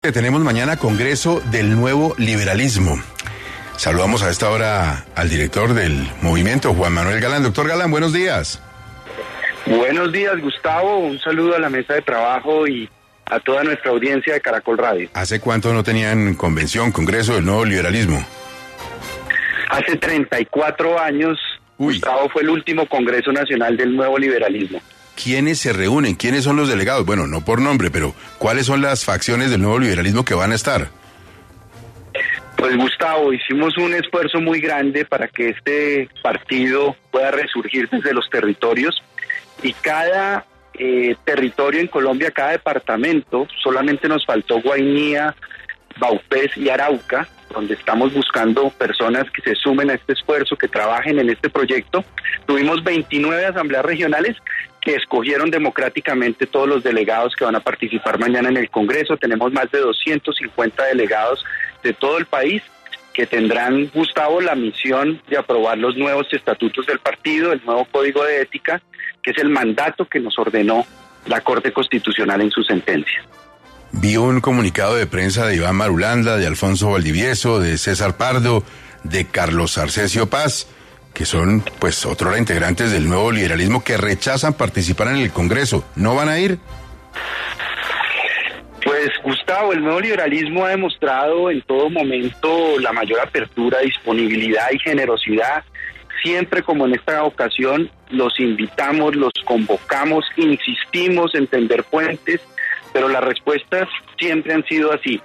Tenemos mañana Congreso del Nuevo Liberalismo. Saludamos a esta hora al director del movimiento, Juan Manuel Galán. Doctor Galán, buenos días. Buenos días, Gustavo. Un saludo a la mesa de trabajo y a toda nuestra audiencia de Caracol Radio. ¿Hace cuánto no tenían convención, Congreso del Nuevo Liberalismo? Hace 34 años, Gustavo fue el último Congreso Nacional del Nuevo Liberalismo. ¿Quiénes se reúnen? ¿Quiénes son los delegados? Bueno, no por nombre, pero ¿cuáles son las facciones del nuevo liberalismo que van a estar? Pues Gustavo, hicimos un esfuerzo muy grande para que este partido pueda resurgir desde los territorios y cada eh, territorio en Colombia, cada departamento, solamente nos faltó Guainía, Baupés y Arauca, donde estamos buscando personas que se sumen a este esfuerzo, que trabajen en este proyecto. Tuvimos 29 asambleas regionales que escogieron democráticamente todos los delegados que van a participar mañana en el Congreso. Tenemos más de 250 delegados de todo el país que tendrán, Gustavo, la misión de aprobar los nuevos estatutos del partido, el nuevo código de ética, que es el mandato que nos ordenó la Corte Constitucional en su sentencia. Vi un comunicado de prensa de Iván Marulanda, de Alfonso Valdivieso, de César Pardo, de Carlos Arcesio Paz que son pues otros integrantes del nuevo liberalismo que rechazan participar en el Congreso. ¿No van a ir? Pues Gustavo, el nuevo liberalismo ha demostrado en todo momento la mayor apertura, disponibilidad y generosidad. Siempre como en esta ocasión los invitamos, los convocamos, insistimos en tender puentes, pero las respuestas siempre han sido así.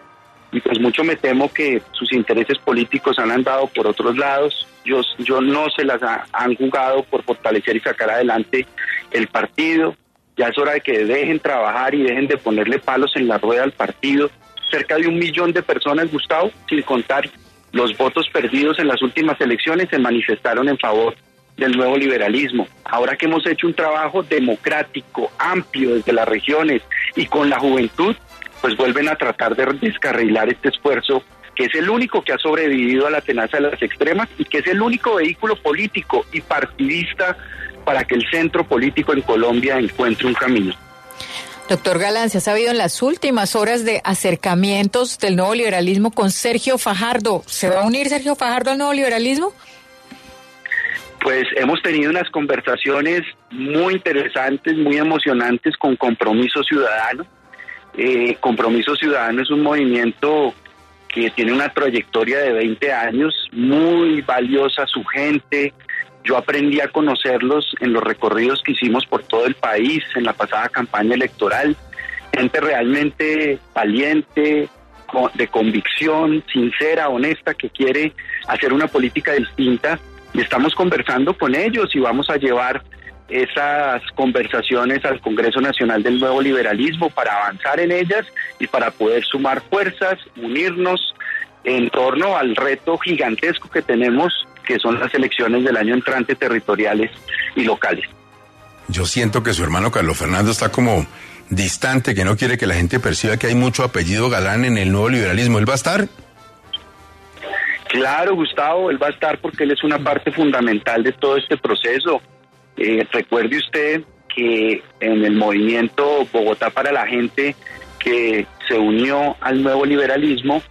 Y pues mucho me temo que sus intereses políticos han andado por otros lados, yo, yo no se las han jugado por fortalecer y sacar adelante el partido. Ya es hora de que dejen trabajar y dejen de ponerle palos en la rueda al partido. Cerca de un millón de personas, Gustavo, sin contar los votos perdidos en las últimas elecciones, se manifestaron en favor del nuevo liberalismo. Ahora que hemos hecho un trabajo democrático, amplio desde las regiones y con la juventud, pues vuelven a tratar de descarrilar este esfuerzo que es el único que ha sobrevivido a la tenaza de las extremas y que es el único vehículo político y partidista para que el centro político en Colombia encuentre un camino. Doctor Galán, se ha sabido en las últimas horas de acercamientos del nuevo liberalismo con Sergio Fajardo. ¿Se va a unir Sergio Fajardo al nuevo liberalismo? Pues hemos tenido unas conversaciones muy interesantes, muy emocionantes con Compromiso Ciudadano. Eh, Compromiso Ciudadano es un movimiento que tiene una trayectoria de 20 años, muy valiosa su gente. Yo aprendí a conocerlos en los recorridos que hicimos por todo el país en la pasada campaña electoral. Gente realmente valiente, de convicción, sincera, honesta, que quiere hacer una política distinta. Y estamos conversando con ellos y vamos a llevar esas conversaciones al Congreso Nacional del Nuevo Liberalismo para avanzar en ellas y para poder sumar fuerzas, unirnos en torno al reto gigantesco que tenemos, que son las elecciones del año entrante territoriales y locales. Yo siento que su hermano Carlos Fernando está como distante, que no quiere que la gente perciba que hay mucho apellido galán en el nuevo liberalismo. ¿Él va a estar? Claro, Gustavo, él va a estar porque él es una parte fundamental de todo este proceso. Eh, recuerde usted que en el movimiento Bogotá para la gente que se unió al nuevo liberalismo,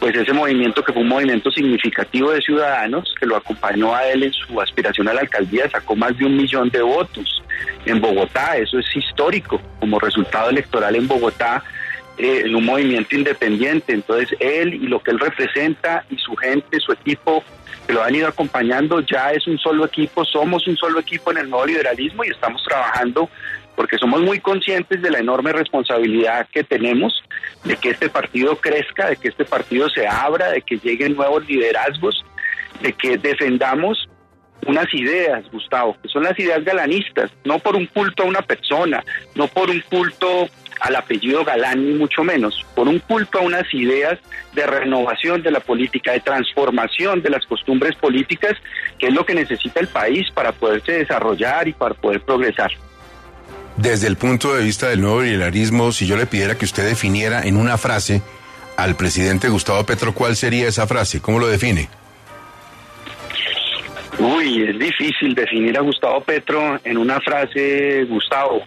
pues ese movimiento que fue un movimiento significativo de ciudadanos que lo acompañó a él en su aspiración a la alcaldía, sacó más de un millón de votos en Bogotá, eso es histórico como resultado electoral en Bogotá eh, en un movimiento independiente. Entonces él y lo que él representa y su gente, su equipo que lo han ido acompañando, ya es un solo equipo, somos un solo equipo en el nuevo liberalismo y estamos trabajando porque somos muy conscientes de la enorme responsabilidad que tenemos de que este partido crezca, de que este partido se abra, de que lleguen nuevos liderazgos, de que defendamos unas ideas, Gustavo, que son las ideas galanistas, no por un culto a una persona, no por un culto al apellido Galán ni mucho menos, por un culto a unas ideas de renovación de la política, de transformación de las costumbres políticas, que es lo que necesita el país para poderse desarrollar y para poder progresar. Desde el punto de vista del nuevo liberalismo, si yo le pidiera que usted definiera en una frase al presidente Gustavo Petro, ¿cuál sería esa frase? ¿Cómo lo define? Uy, es difícil definir a Gustavo Petro en una frase, Gustavo.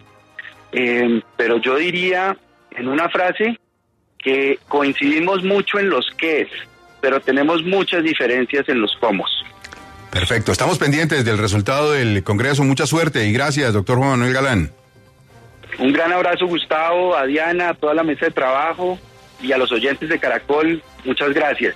Eh, pero yo diría en una frase que coincidimos mucho en los qué pero tenemos muchas diferencias en los cómo. Perfecto, estamos pendientes del resultado del Congreso. Mucha suerte y gracias, doctor Juan Manuel Galán. Un gran abrazo, Gustavo, a Diana, a toda la mesa de trabajo y a los oyentes de Caracol. Muchas gracias.